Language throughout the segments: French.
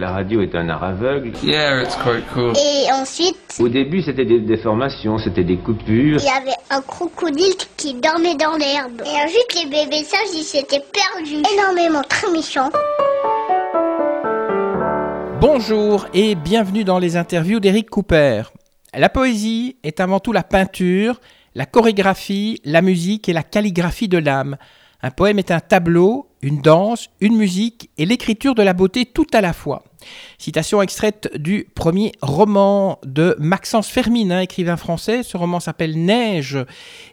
La radio est un art aveugle. Yeah, it's quite cool. Et ensuite, Au début, c'était des déformations, c'était des coupures. il y avait un crocodile qui dormait dans l'herbe. Et ensuite, les bébés sages, ils s'étaient perdus. Énormément, très méchants. Bonjour et bienvenue dans les interviews d'Éric Cooper. La poésie est avant tout la peinture, la chorégraphie, la musique et la calligraphie de l'âme. Un poème est un tableau, une danse, une musique et l'écriture de la beauté tout à la fois. Citation extraite du premier roman de Maxence Fermine, hein, écrivain français. Ce roman s'appelle Neige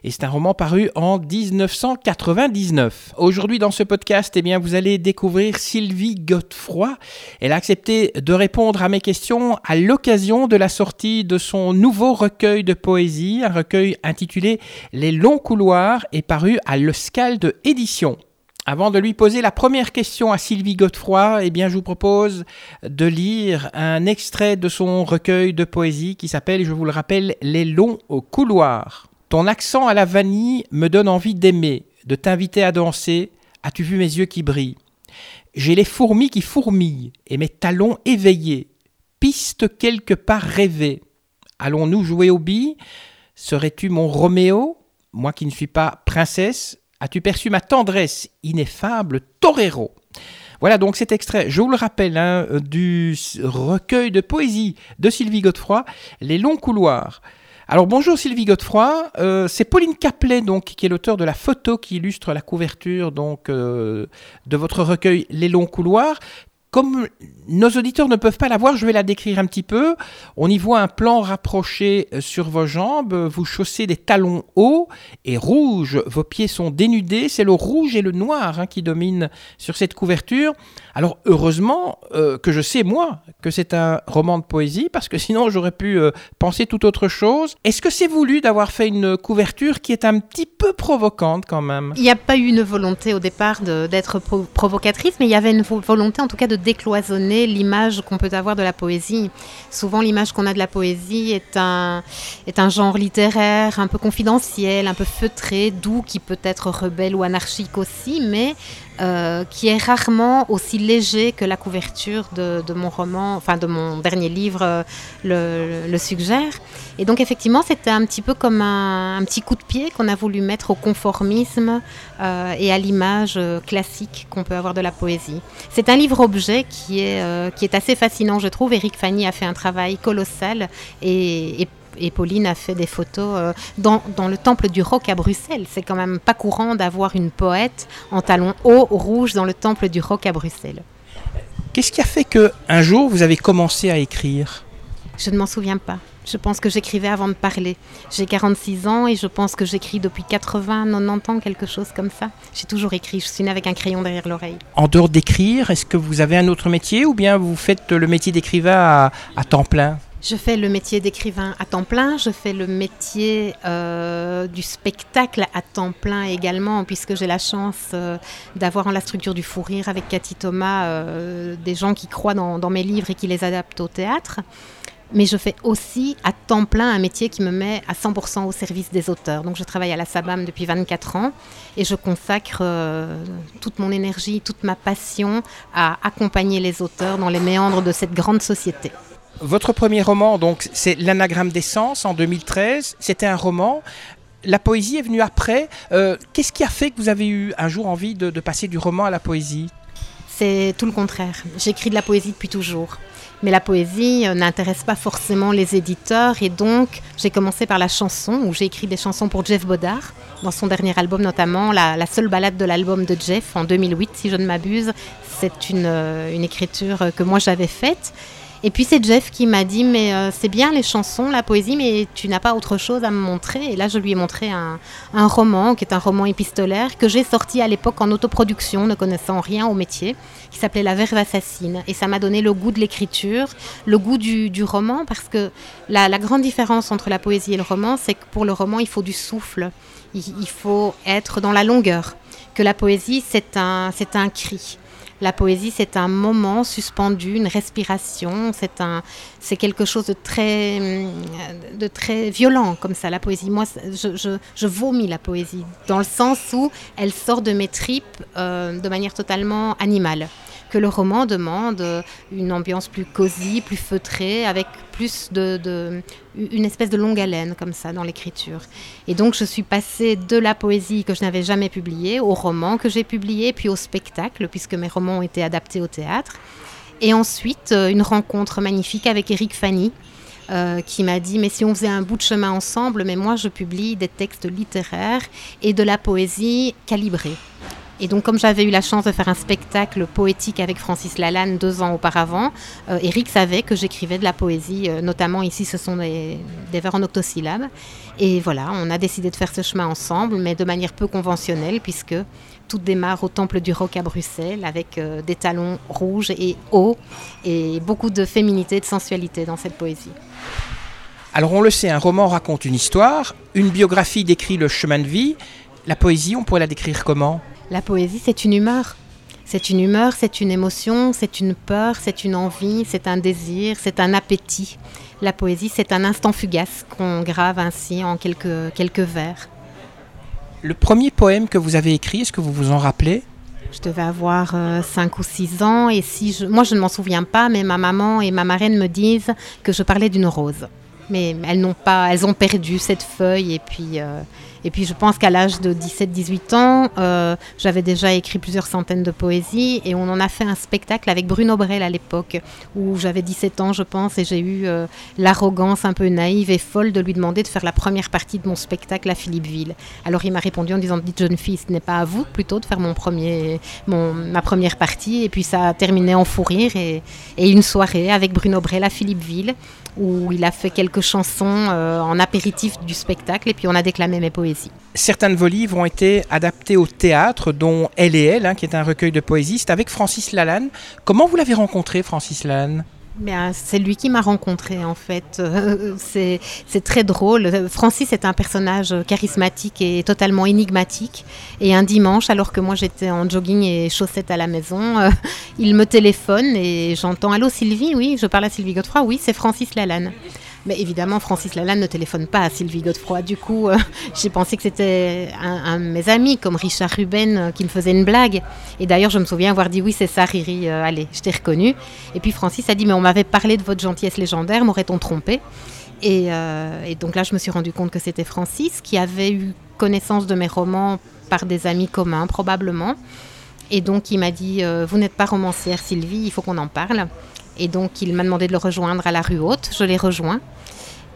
et c'est un roman paru en 1999. Aujourd'hui dans ce podcast, eh bien, vous allez découvrir Sylvie Godefroy. Elle a accepté de répondre à mes questions à l'occasion de la sortie de son nouveau recueil de poésie, un recueil intitulé Les longs couloirs et paru à l'Euskalde Édition. Avant de lui poser la première question à Sylvie Godefroy, eh bien, je vous propose de lire un extrait de son recueil de poésie qui s'appelle, je vous le rappelle, Les longs couloirs. Ton accent à la vanille me donne envie d'aimer, de t'inviter à danser. As-tu vu mes yeux qui brillent? J'ai les fourmis qui fourmillent et mes talons éveillés. Piste quelque part rêvée. Allons-nous jouer aux billes? Serais-tu mon Roméo? Moi qui ne suis pas princesse, As-tu perçu ma tendresse ineffable, torero? Voilà donc cet extrait, je vous le rappelle, hein, du recueil de poésie de Sylvie Godefroy, Les longs couloirs. Alors bonjour Sylvie Godefroy, euh, c'est Pauline Caplet donc qui est l'auteur de la photo qui illustre la couverture donc euh, de votre recueil Les longs couloirs. Comme nos auditeurs ne peuvent pas la voir, je vais la décrire un petit peu. On y voit un plan rapproché sur vos jambes. Vous chaussez des talons hauts et rouges. Vos pieds sont dénudés. C'est le rouge et le noir hein, qui dominent sur cette couverture. Alors heureusement euh, que je sais moi que c'est un roman de poésie parce que sinon j'aurais pu euh, penser tout autre chose. Est-ce que c'est voulu d'avoir fait une couverture qui est un petit peu provocante quand même? Il n'y a pas eu une volonté au départ d'être pro provocatrice, mais il y avait une volonté en tout cas de décloisonner l'image qu'on peut avoir de la poésie. Souvent, l'image qu'on a de la poésie est un, est un genre littéraire un peu confidentiel, un peu feutré, doux, qui peut être rebelle ou anarchique aussi, mais euh, qui est rarement aussi léger que la couverture de, mon roman, enfin de mon dernier livre euh, le, suggère. Et donc effectivement, c'était un petit peu comme un, petit coup de pied qu'on a voulu mettre au conformisme euh, et à l'image classique qu'on peut avoir de la poésie. C'est un livre-objet qui est, qui est assez fascinant, je trouve. Eric Fanny a fait un travail colossal et, et et Pauline a fait des photos euh, dans, dans, le temple du rock à Bruxelles. C'est quand même pas courant d'avoir une poète en talons hauts rouges dans le temple du rock à Bruxelles. Qu'est-ce qui a fait que un jour vous avez commencé à écrire? Je ne m'en souviens pas. Je pense que j'écrivais avant de parler. J'ai 46 ans et je pense que j'écris depuis 80, 90 ans, quelque chose comme ça. J'ai toujours écrit, je suis née avec un crayon derrière l'oreille. En dehors d'écrire, est-ce que vous avez un autre métier ou bien vous faites le métier d'écrivain à, à temps plein? Je fais le métier d'écrivain à temps plein, je fais le métier euh, du spectacle à temps plein également, puisque j'ai la chance euh, d'avoir en la structure du fou rire avec Cathy Thomas euh, des gens qui croient dans, dans, mes livres et qui les adaptent au théâtre. Mais je fais aussi à temps plein un métier qui me met à 100% au service des auteurs. Donc je travaille à la SABAM depuis 24 ans et je consacre toute mon énergie, toute ma passion à accompagner les auteurs dans les méandres de cette grande société. Votre premier roman, donc, c'est L'anagramme d'essence en 2013. C'était un roman. La poésie est venue après. Euh, Qu'est-ce qui a fait que vous avez eu un jour envie de, passer du roman à la poésie? C'est tout le contraire. J'écris de la poésie depuis toujours. Mais la poésie euh, n'intéresse pas forcément les éditeurs et donc j'ai commencé par la chanson où j'ai écrit des chansons pour Jeff Bodard dans son dernier album notamment la, la seule balade de l'album de Jeff en 2008 si je ne m'abuse c'est une, euh, une écriture que moi j'avais faite et puis c'est Jeff qui m'a dit mais euh, c'est bien les chansons, la poésie, mais tu n'as pas autre chose à me montrer. Et là je lui ai montré un, un roman qui est un roman épistolaire que j'ai sorti à l'époque en autoproduction, ne connaissant rien au métier, qui s'appelait La Verve assassine. Et ça m'a donné le goût de l'écriture, le goût du, du, roman, parce que la, la grande différence entre la poésie et le roman, c'est que pour le roman il faut du souffle, il, il faut être dans la longueur. Que la poésie c'est un, c'est un cri. La poésie, c'est un moment suspendu, une respiration, c'est un, c'est quelque chose de très, très violent comme ça. La poésie, moi, je, je, je vomis la poésie dans le sens où elle sort de mes tripes euh, de manière totalement animale. Que le roman demande une ambiance plus cosy, plus feutrée, avec plus de, une espèce de longue haleine comme ça dans l'écriture. Et donc je suis passée de la poésie que je n'avais jamais publiée au roman que j'ai publié, puis au spectacle, puisque mes romans ont été adaptés au théâtre. Et ensuite, euh, une rencontre magnifique avec Eric Fanny, euh, qui m'a dit mais si on faisait un bout de chemin ensemble, mais moi je publie des textes littéraires et de la poésie calibrée. Et donc, comme j'avais eu la chance de faire un spectacle poétique avec Francis Lalanne deux ans auparavant, euh, Eric savait que j'écrivais de la poésie, euh, notamment ici, ce sont des, vers en octosyllabes. Et voilà, on a décidé de faire ce chemin ensemble, mais de manière peu conventionnelle, puisque tout démarre au Temple du Roc à Bruxelles, avec euh, des talons rouges et hauts, et beaucoup de féminité et de sensualité dans cette poésie. Alors on le sait, un roman raconte une histoire, une biographie décrit le chemin de vie. La poésie, on pourrait la décrire comment? La poésie, c'est une humeur. C'est une humeur, c'est une émotion, c'est une peur, c'est une envie, c'est un désir, c'est un appétit. La poésie, c'est un instant fugace qu'on grave ainsi en quelques, quelques vers. Le premier poème que vous avez écrit, est-ce que vous vous en rappelez? Je devais avoir 5 euh, ou 6 ans et si je, moi je ne m'en souviens pas, mais ma maman et ma marraine me disent que je parlais d'une rose. Mais elles n'ont pas, elles ont perdu cette feuille et puis euh, et puis je pense qu'à l'âge de 17-18 ans, euh, j'avais déjà écrit plusieurs centaines de poésies et on en a fait un spectacle avec Bruno Brel à l'époque, où j'avais 17 ans je pense et j'ai eu euh, l'arrogance un peu naïve et folle de lui demander de faire la première partie de mon spectacle à Philippeville. Alors il m'a répondu en disant, dites jeune fille, ce n'est pas à vous plutôt de faire mon premier, mon, ma première partie et puis ça a terminé en fou rire et, et une soirée avec Bruno Brel à Philippeville où il a fait quelques chansons euh, en apéritif du spectacle et puis on a déclamé mes poésies. Certains de vos livres ont été adaptés au théâtre, dont Elle et Elle, hein, qui est un recueil de poésie. C'est avec Francis Lalanne. Comment vous l'avez rencontré, Francis Lalanne? C'est lui qui m'a rencontré en fait. c'est très drôle. Francis est un personnage charismatique et totalement énigmatique. Et un dimanche, alors que moi j'étais en jogging et chaussettes à la maison, euh, il me téléphone et j'entends Allô Sylvie? Oui, je parle à Sylvie Godefroy. Oui, c'est Francis Lalanne. Mais évidemment, Francis Lalanne ne téléphone pas à Sylvie Godefroy. Du coup, euh, j'ai pensé que c'était un, de mes amis, comme Richard Ruben, euh, qui me faisait une blague. Et d'ailleurs, je me souviens avoir dit oui, c'est ça, Riri, euh, allez, je t'ai reconnu. Et puis Francis a dit, mais on m'avait parlé de votre gentillesse légendaire, m'aurait-on trompé? Et, et, donc là, je me suis rendu compte que c'était Francis qui avait eu connaissance de mes romans par des amis communs, probablement. Et donc, il m'a dit, vous n'êtes pas romancière, Sylvie, il faut qu'on en parle. Et donc, il m'a demandé de le rejoindre à la rue Haute. Je l'ai rejoint.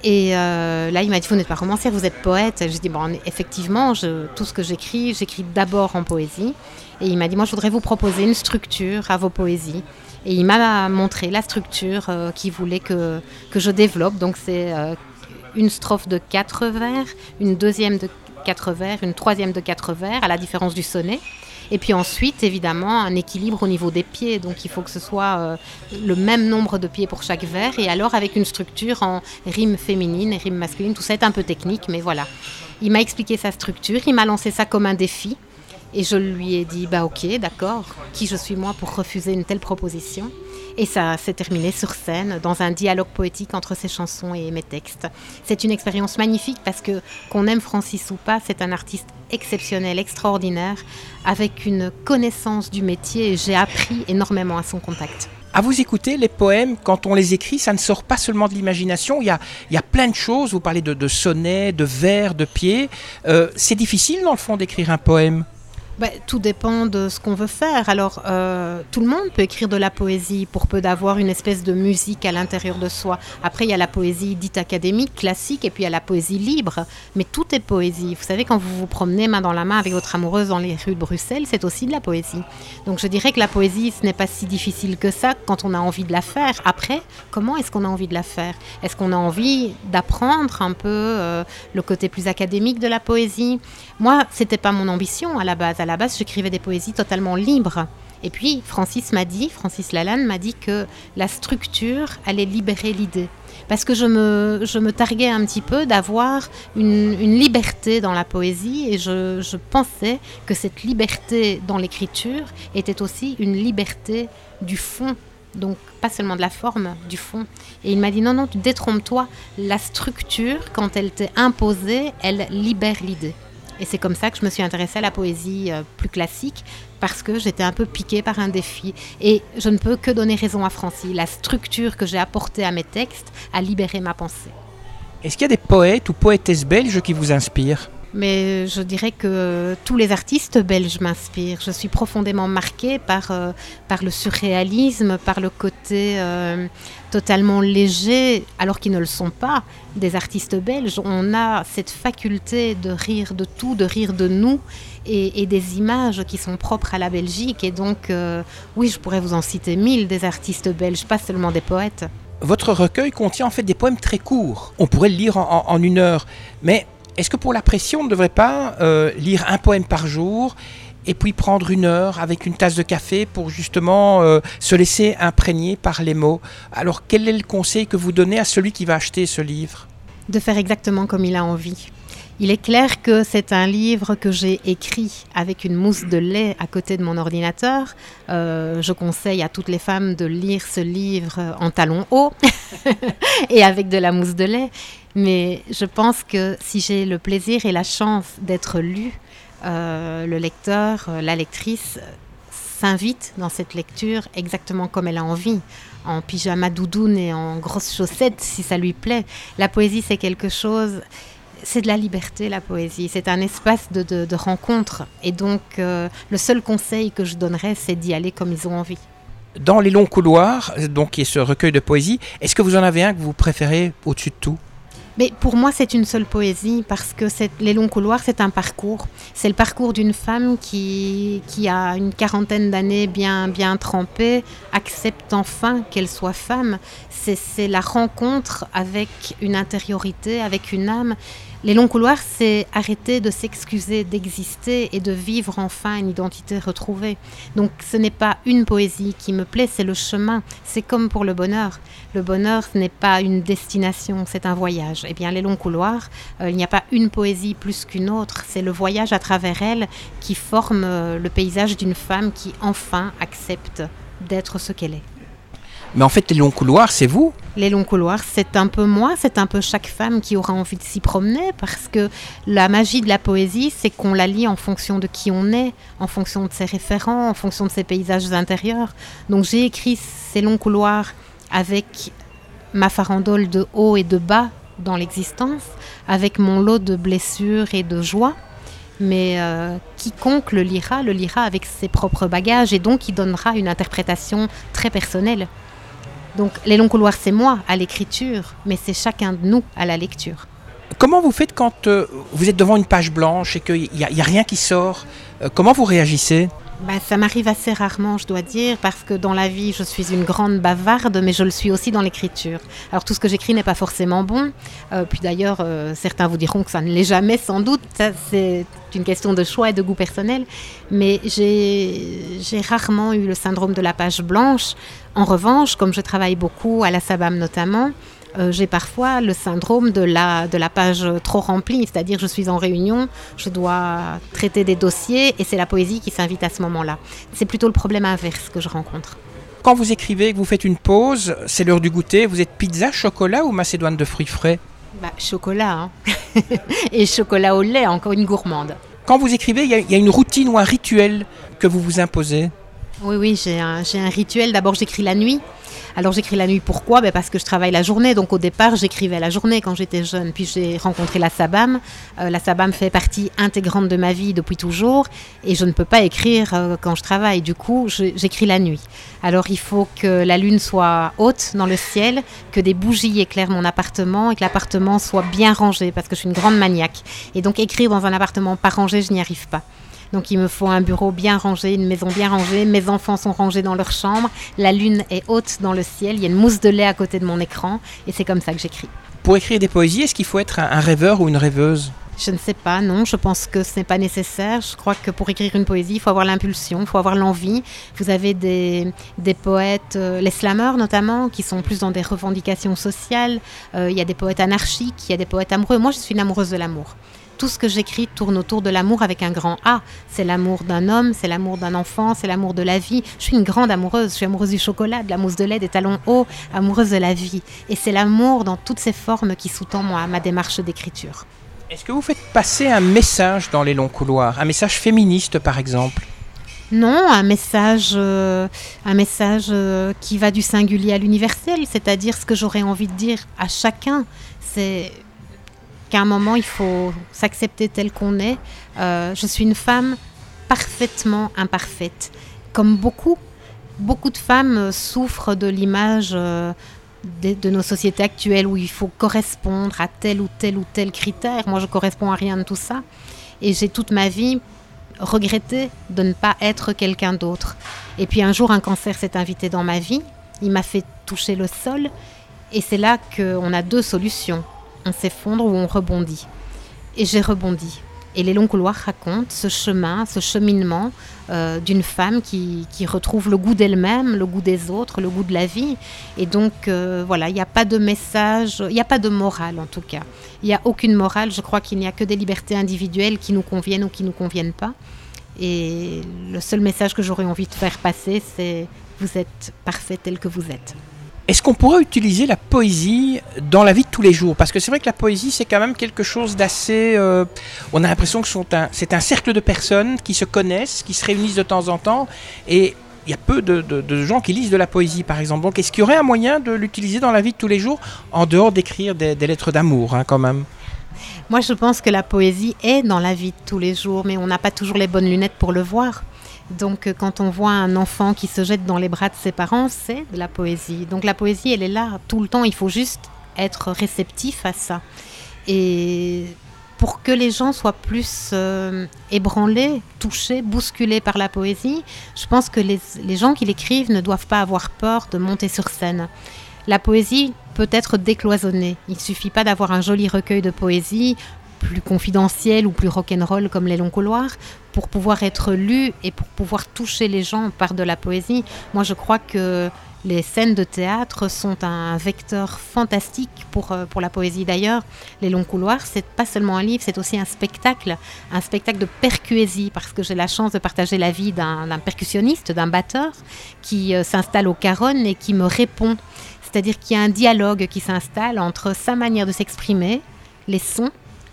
Et euh, là, il m'a dit, vous n'êtes pas romancière, vous êtes poète. J'ai dit, bon, effectivement, je, tout ce que j'écris, j'écris d'abord en poésie. Et il m'a dit, moi, je voudrais vous proposer une structure à vos poésies. Et il m'a montré la structure euh, qu'il voulait que, que je développe. Donc, c'est euh, une strophe de quatre vers, une deuxième de quatre vers, une troisième de quatre vers, à la différence du sonnet. Et puis ensuite, évidemment, un équilibre au niveau des pieds. Donc il faut que ce soit euh, le même nombre de pieds pour chaque vers. Et alors avec une structure en rime féminine et rime masculine. Tout ça est un peu technique, mais voilà. Il m'a expliqué sa structure. Il m'a lancé ça comme un défi. Et je lui ai dit, bah ok, d'accord, qui je suis moi pour refuser une telle proposition? Et ça s'est terminé sur scène, dans un dialogue poétique entre ses chansons et mes textes. C'est une expérience magnifique parce que, qu'on aime Francis ou pas, c'est un artiste exceptionnel, extraordinaire, avec une connaissance du métier j'ai appris énormément à son contact. À vous écouter, les poèmes, quand on les écrit, ça ne sort pas seulement de l'imagination. Il y a, il y a plein de choses. Vous parlez de, de sonnets, de vers, de pieds. Euh, c'est difficile, dans le fond, d'écrire un poème? Bah, tout dépend de ce qu'on veut faire. Alors, euh, tout le monde peut écrire de la poésie pour peu d'avoir une espèce de musique à l'intérieur de soi. Après, il y a la poésie dite académique, classique, et puis il y a la poésie libre. Mais tout est poésie. Vous savez, quand vous vous promenez main dans la main avec votre amoureuse dans les rues de Bruxelles, c'est aussi de la poésie. Donc, je dirais que la poésie, ce n'est pas si difficile que ça quand on a envie de la faire. Après, comment est-ce qu'on a envie de la faire? Est-ce qu'on a envie d'apprendre un peu euh, le côté plus académique de la poésie? Moi, c'était pas mon ambition à la base base, j'écrivais des poésies totalement libres. Et puis, Francis m'a dit, Francis Lalanne m'a dit que la structure allait libérer l'idée. Parce que je me, je me targuais un petit peu d'avoir une, liberté dans la poésie et je, je pensais que cette liberté dans l'écriture était aussi une liberté du fond donc pas seulement de la forme, du fond. Et il m'a dit non, non, détrompe-toi, la structure, quand elle t'est imposée, elle libère l'idée. Et c'est comme ça que je me suis intéressée à la poésie euh, plus classique, parce que j'étais un peu piquée par un défi. Et je ne peux que donner raison à Francie. La structure que j'ai apportée à mes textes a libéré ma pensée. Est-ce qu'il y a des poètes ou poétesses belges qui vous inspirent? Mais je dirais que tous les artistes belges m'inspirent. Je suis profondément marquée par, euh, par le surréalisme, par le côté euh, totalement léger, alors qu'ils ne le sont pas, des artistes belges. On a cette faculté de rire de tout, de rire de nous, et, des images qui sont propres à la Belgique. Et donc, euh, oui, je pourrais vous en citer mille des artistes belges, pas seulement des poètes. Votre recueil contient en fait des poèmes très courts. On pourrait le lire en, en une heure, mais est-ce que pour la pression, on ne devrait pas euh, lire un poème par jour et puis prendre une heure avec une tasse de café pour justement euh, se laisser imprégner par les mots? Alors quel est le conseil que vous donnez à celui qui va acheter ce livre? De faire exactement comme il a envie. Il est clair que c'est un livre que j'ai écrit avec une mousse de lait à côté de mon ordinateur. Euh, je conseille à toutes les femmes de lire ce livre en talons hauts et avec de la mousse de lait. Mais je pense que si j'ai le plaisir et la chance d'être lu, euh, le lecteur, euh, la lectrice s'invite dans cette lecture exactement comme elle a envie, en pyjama doudoune et en grosses chaussettes si ça lui plaît. La poésie, c'est quelque chose, c'est de la liberté, la poésie. C'est un espace de, rencontre. Et donc, euh, le seul conseil que je donnerais, c'est d'y aller comme ils ont envie. Dans les longs couloirs, donc qui est ce recueil de poésie, est-ce que vous en avez un que vous préférez au-dessus de tout? Mais pour moi, c'est une seule poésie parce que les longs couloirs, c'est un parcours. C'est le parcours d'une femme qui, qui a une quarantaine d'années bien, bien trempée, accepte enfin qu'elle soit femme. C'est la rencontre avec une intériorité, avec une âme. Les longs couloirs, c'est arrêter de s'excuser d'exister et de vivre enfin une identité retrouvée. Donc ce n'est pas une poésie qui me plaît, c'est le chemin. C'est comme pour le bonheur. Le bonheur, ce n'est pas une destination, c'est un voyage. Eh bien, les longs couloirs, euh, il n'y a pas une poésie plus qu'une autre. C'est le voyage à travers elle qui forme euh, le paysage d'une femme qui enfin accepte d'être ce qu'elle est. Mais en fait, les longs couloirs, c'est vous Les longs couloirs, c'est un peu moi, c'est un peu chaque femme qui aura envie de s'y promener, parce que la magie de la poésie, c'est qu'on la lit en fonction de qui on est, en fonction de ses référents, en fonction de ses paysages intérieurs. Donc j'ai écrit ces longs couloirs avec ma farandole de haut et de bas dans l'existence, avec mon lot de blessures et de joie mais euh, quiconque le lira, le lira avec ses propres bagages et donc il donnera une interprétation très personnelle. Donc les longs couloirs, c'est moi à l'écriture, mais c'est chacun de nous à la lecture. Comment vous faites quand euh, vous êtes devant une page blanche et qu'il n'y a, rien qui sort? Euh, Comment vous réagissez? Bah, ça m'arrive assez rarement, je dois dire, parce que dans la vie, je suis une grande bavarde, mais je le suis aussi dans l'écriture. Alors tout ce que j'écris n'est pas forcément bon. Euh, puis d'ailleurs, euh, certains vous diront que ça ne l'est jamais, sans doute. c'est une question de choix et de goût personnel. Mais j'ai rarement eu le syndrome de la page blanche. En revanche, comme je travaille beaucoup à la SABAM notamment, euh, j'ai parfois le syndrome de la, de la page trop remplie, c'est-à-dire je suis en réunion, je dois traiter des dossiers et c'est la poésie qui s'invite à ce moment-là. C'est plutôt le problème inverse que je rencontre. Quand vous écrivez, que vous faites une pause, c'est l'heure du goûter, vous êtes pizza, chocolat ou macédoine de fruits frais? Bah, Chocolat, hein. et chocolat au lait, encore une gourmande. Quand vous écrivez, il y, y, a une routine ou un rituel que vous vous imposez? Oui, oui, j'ai un, rituel. D'abord, j'écris la nuit. Alors j'écris la nuit, pourquoi? Ben Parce que je travaille la journée. Donc au départ, j'écrivais la journée quand j'étais jeune. Puis j'ai rencontré la SABAM. Euh, la SABAM fait partie intégrante de ma vie depuis toujours. Et je ne peux pas écrire euh, quand je travaille. Du coup, j'écris la nuit. Alors il faut que la lune soit haute dans le ciel, que des bougies éclairent mon appartement et que l'appartement soit bien rangé parce que je suis une grande maniaque. Et donc écrire dans un appartement pas rangé, je n'y arrive pas. Donc il me faut un bureau bien rangé, une maison bien rangée. Mes enfants sont rangés dans leur chambre. La lune est haute dans le ciel. Il y a une mousse de lait à côté de mon écran. Et c'est comme ça que j'écris. Pour écrire des poésies, est-ce qu'il faut être un rêveur ou une rêveuse? Je ne sais pas, non, je pense que ce n'est pas nécessaire. Je crois que pour écrire une poésie, il faut avoir l'impulsion, il faut avoir l'envie. Vous avez des, des poètes, euh, les slameurs notamment, qui sont plus dans des revendications sociales. Euh, il y a des poètes anarchiques, il y a des poètes amoureux. Moi, je suis une amoureuse de l'amour tout ce que j'écris tourne autour de l'amour avec un grand A. C'est l'amour d'un homme, c'est l'amour d'un enfant, c'est l'amour de la vie. Je suis une grande amoureuse. Je suis amoureuse du chocolat, de la mousse de lait, des talons hauts, amoureuse de la vie. Et c'est l'amour dans toutes ses formes qui sous-tend ma démarche d'écriture. Est-ce que vous faites passer un message dans les longs couloirs, un message féministe par exemple? Non, un message, euh, un message euh, qui va du singulier à l'universel, c'est-à-dire ce que j'aurais envie de dire à chacun, c'est qu'à un moment il faut s'accepter tel qu'on est. Euh, je suis une femme parfaitement imparfaite, comme beaucoup. Beaucoup de femmes souffrent de l'image de, de, nos sociétés actuelles où il faut correspondre à tel ou tel ou tel critère. Moi, je corresponds à rien de tout ça. Et j'ai toute ma vie regretter de ne pas être quelqu'un d'autre. Et puis un jour, un cancer s'est invité dans ma vie. Il m'a fait toucher le sol. Et c'est là qu'on a deux solutions. On s'effondre ou on rebondit. Et j'ai rebondi. Et les longs couloirs racontent ce chemin, ce cheminement euh, d'une femme qui, retrouve le goût d'elle-même, le goût des autres, le goût de la vie. Et donc, euh, voilà, il n'y a pas de message, il n'y a pas de morale en tout cas. Il n'y a aucune morale. Je crois qu'il n'y a que des libertés individuelles qui nous conviennent ou qui ne nous conviennent pas. Et le seul message que j'aurais envie de faire passer, c'est vous êtes parfait tel que vous êtes. Est-ce qu'on pourrait utiliser la poésie dans la vie de tous les jours? Parce que c'est vrai que la poésie, c'est quand même quelque chose d'assez... Euh, on a l'impression que c'est un, cercle de personnes qui se connaissent, qui se réunissent de temps en temps, et il y a peu de, gens qui lisent de la poésie, par exemple. Donc est-ce qu'il y aurait un moyen de l'utiliser dans la vie de tous les jours, en dehors d'écrire des, lettres d'amour, hein, quand même? Moi, je pense que la poésie est dans la vie de tous les jours, mais on n'a pas toujours les bonnes lunettes pour le voir. Donc euh, quand on voit un enfant qui se jette dans les bras de ses parents, c'est de la poésie. Donc la poésie, elle est là tout le temps, il faut juste être réceptif à ça. Et pour que les gens soient plus euh, ébranlés, touchés, bousculés par la poésie, je pense que les, les gens qui l'écrivent ne doivent pas avoir peur de monter sur scène. La poésie peut être décloisonnée. Il suffit pas d'avoir un joli recueil de poésie plus confidentiel ou plus rock'n'roll comme les longs couloirs pour pouvoir être lu et pour pouvoir toucher les gens par de la poésie. Moi, je crois que les scènes de théâtre sont un vecteur fantastique pour, euh, pour la poésie. D'ailleurs, Les Longs Couloirs, c'est pas seulement un livre, c'est aussi un spectacle, un spectacle de percuésie, parce que j'ai la chance de partager la vie d'un percussionniste, d'un batteur, qui euh, s'installe au Caronne et qui me répond. C'est-à-dire qu'il y a un dialogue qui s'installe entre sa manière de s'exprimer, les sons,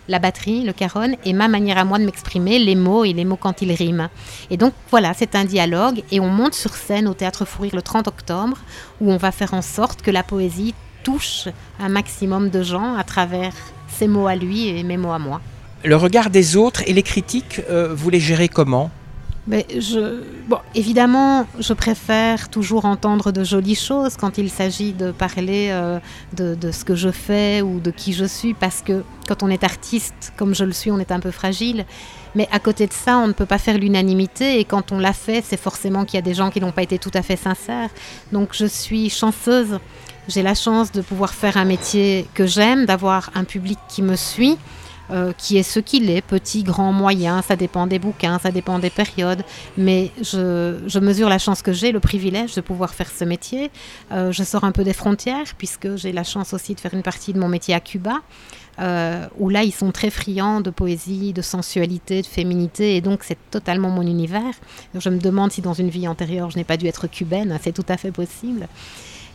la batterie, le caron, et ma manière à moi de m'exprimer, les mots et les mots quand ils riment. Et donc voilà, c'est un dialogue et on monte sur scène au Théâtre Fourir le 30 octobre où on va faire en sorte que la poésie touche un maximum de gens à travers ses mots à lui et mes mots à moi. Le regard des autres et les critiques, euh, vous les gérez comment? Mais je, évidemment, je préfère toujours entendre de jolies choses quand il s'agit de parler euh, de, ce que je fais ou de qui je suis, parce que quand on est artiste, comme je le suis, on est un peu fragile. Mais à côté de ça, on ne peut pas faire l'unanimité, et quand on l'a fait, c'est forcément qu'il y a des gens qui n'ont pas été tout à fait sincères. Donc je suis chanceuse. J'ai la chance de pouvoir faire un métier que j'aime, d'avoir un public qui me suit. Euh, qui est ce qu'il est, petit, grand, moyen, ça dépend des bouquins, ça dépend des périodes, mais je, mesure la chance que j'ai, le privilège de pouvoir faire ce métier. Euh, je sors un peu des frontières, puisque j'ai la chance aussi de faire une partie de mon métier à Cuba. Euh, où là ils sont très friands de poésie, de sensualité, de féminité, et donc c'est totalement mon univers. Je me demande si dans une vie antérieure je n'ai pas dû être cubaine, c'est tout à fait possible.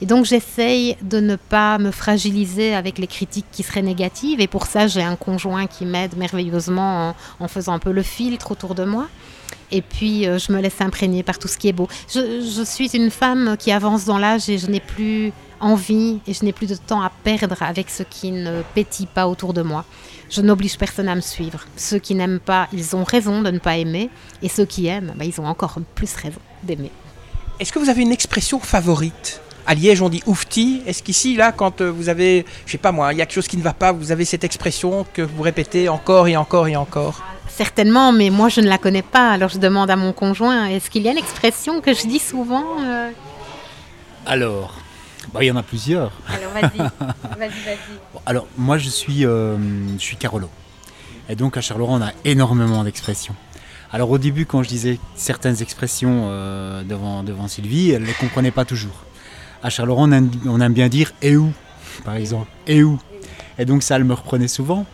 Et donc j'essaye de ne pas me fragiliser avec les critiques qui seraient négatives. Et pour ça, j'ai un conjoint qui m'aide merveilleusement en, faisant un peu le filtre autour de moi. Et puis, euh, je me laisse imprégner par tout ce qui est beau. Je, suis une femme qui avance dans l'âge et je n'ai plus envie et je n'ai plus de temps à perdre avec ce qui ne pétille pas autour de moi. Je n'oblige personne à me suivre. Ceux qui n'aiment pas, ils ont raison de ne pas aimer. Et ceux qui aiment, bah, ils ont encore plus raison d'aimer. Est-ce que vous avez une expression favorite? À Liège, on dit oufti. Est-ce qu'ici, là, quand euh, vous avez, je sais pas moi, il y a quelque chose qui ne va pas, vous avez cette expression que vous répétez encore et encore et encore? Certainement, mais moi je ne la connais pas. Alors je demande à mon conjoint, est-ce qu'il y a une expression que je dis souvent euh? Alors, bah, il y en a plusieurs. Alors vas-y, vas-y, vas-y. alors moi je suis, euh, je suis Carolo. Et donc à Charleroi on a énormément d'expressions. Alors au début quand je disais certaines expressions devant, devant Sylvie, elle ne les comprenait pas toujours à Charleroi, on aime, bien dire et où, par exemple. Et où. Et donc ça, elle me reprenait souvent.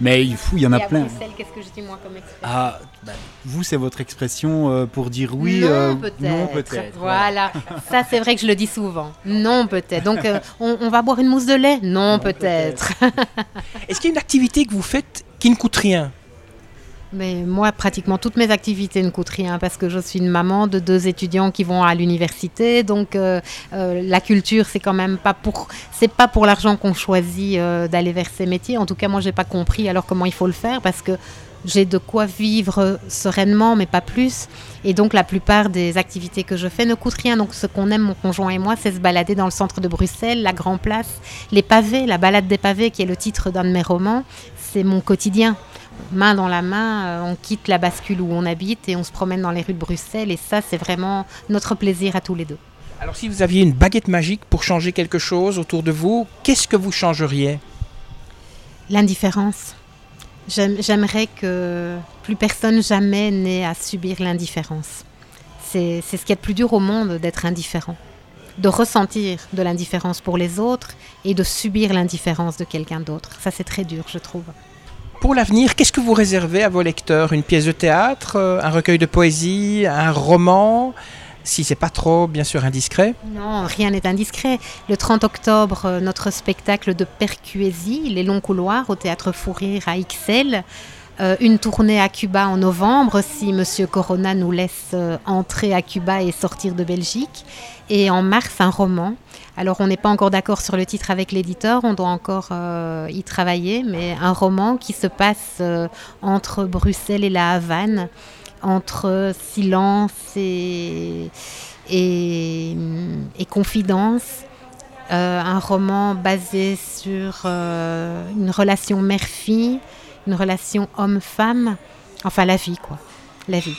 Mais il, il y en a plein. qu'est-ce que je dis moi comme expression Ah, bah, vous, c'est votre expression euh, pour dire oui, non, euh, peut-être. Non, peut-être. Voilà, ça c'est vrai que je le dis souvent. Non, peut-être. Donc, euh, on, va boire une mousse de lait? Non, peut-être. Est-ce qu'il y a une activité que vous faites qui ne coûtent rien? Mais moi, pratiquement toutes mes activités ne coûtent rien parce que je suis une maman de deux étudiants qui vont à l'université. Donc, euh, euh, la culture, c'est quand même pas pour, c'est pas pour l'argent qu'on choisit euh, d'aller vers ces métiers. En tout cas, moi, j'ai pas compris alors comment il faut le faire parce que j'ai de quoi vivre sereinement, mais pas plus. Et donc, la plupart des activités que je fais ne coûtent rien. Donc, ce qu'on aime, mon conjoint et moi, c'est se balader dans le centre de Bruxelles, la Grand Place, les pavés, la balade des pavés, qui est le titre d'un de mes romans. C'est mon quotidien main dans la main, euh, on quitte la bascule où on habite et on se promène dans les rues de Bruxelles. Et ça, c'est vraiment notre plaisir à tous les deux. Alors si vous aviez une baguette magique pour changer quelque chose autour de vous, qu'est-ce que vous changeriez? L'indifférence. J'aimerais que plus personne jamais n'ait à subir l'indifférence. C'est ce qui est le plus dur au monde d'être indifférent. De ressentir de l'indifférence pour les autres et de subir l'indifférence de quelqu'un d'autre. Ça, c'est très dur, je trouve. Pour l'avenir, qu'est-ce que vous réservez à vos lecteurs? Une pièce de théâtre, euh, un recueil de poésie, un roman? Si c'est pas trop, bien sûr, indiscret Non, rien n'est indiscret. Le 30 octobre, euh, notre spectacle de Percuésie, Les Longs Couloirs, au théâtre Fourrir à XL. Euh, une tournée à Cuba en novembre, si Monsieur Corona nous laisse entrer à Cuba et sortir de Belgique. Et en mars, un roman alors on n'est pas encore d'accord sur le titre avec l'éditeur, on doit encore euh, y travailler, mais un roman qui se passe euh, entre Bruxelles et la Havane, entre silence et, et, confidence. Euh, un roman basé sur une relation mère-fille, une relation homme-femme, enfin la vie quoi, la vie.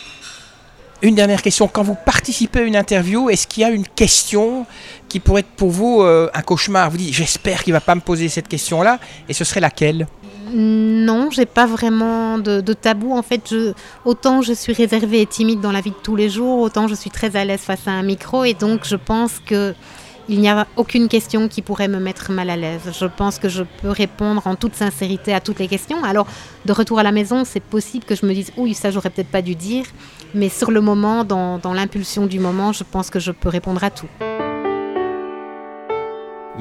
Une dernière question. Quand vous participez à une interview, est-ce qu'il y a une question qui pourrait être pour vous euh, un cauchemar? Vous dites, j'espère qu'il ne va pas me poser cette question-là. Et ce serait laquelle? Non, j'ai pas vraiment de, tabou. En fait, je, autant je suis réservée et timide dans la vie de tous les jours, autant je suis très à l'aise face à un micro. Et donc, je pense que il n'y a aucune question qui pourrait me mettre mal à l'aise. Je pense que je peux répondre en toute sincérité à toutes les questions. Alors, de retour à la maison, c'est possible que je me dise, oui, ça, j'aurais peut-être pas dû dire. Mais sur le moment, dans, dans l'impulsion du moment, je pense que je peux répondre à tout.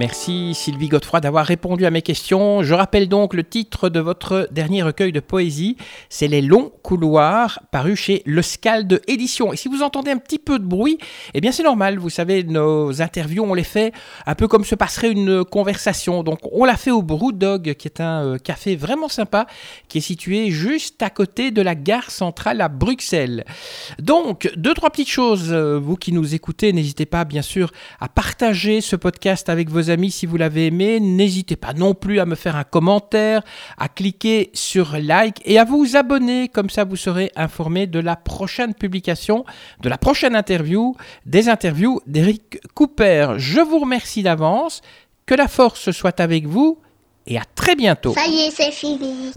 Merci Sylvie Godefroy d'avoir répondu à mes questions. Je rappelle donc le titre de votre dernier recueil de poésie, c'est Les longs couloirs, paru chez Le Scalde Édition. Et si vous entendez un petit peu de bruit, eh bien c'est normal, vous savez, nos interviews, on les fait un peu comme se passerait une conversation. Donc on l'a fait au Dog, qui est un euh, café vraiment sympa, qui est situé juste à côté de la gare centrale à Bruxelles. Donc, deux, trois petites choses, euh, vous qui nous écoutez, n'hésitez pas bien sûr à partager ce podcast avec vos amis si vous l'avez aimé. N'hésitez pas non plus à me faire un commentaire, à cliquer sur like et à vous abonner. Comme ça, vous serez informé de la prochaine publication, de la prochaine interview, des interviews d'Eric Cooper. Je vous remercie d'avance. Que la force soit avec vous et à très bientôt. Ça y est, c'est fini.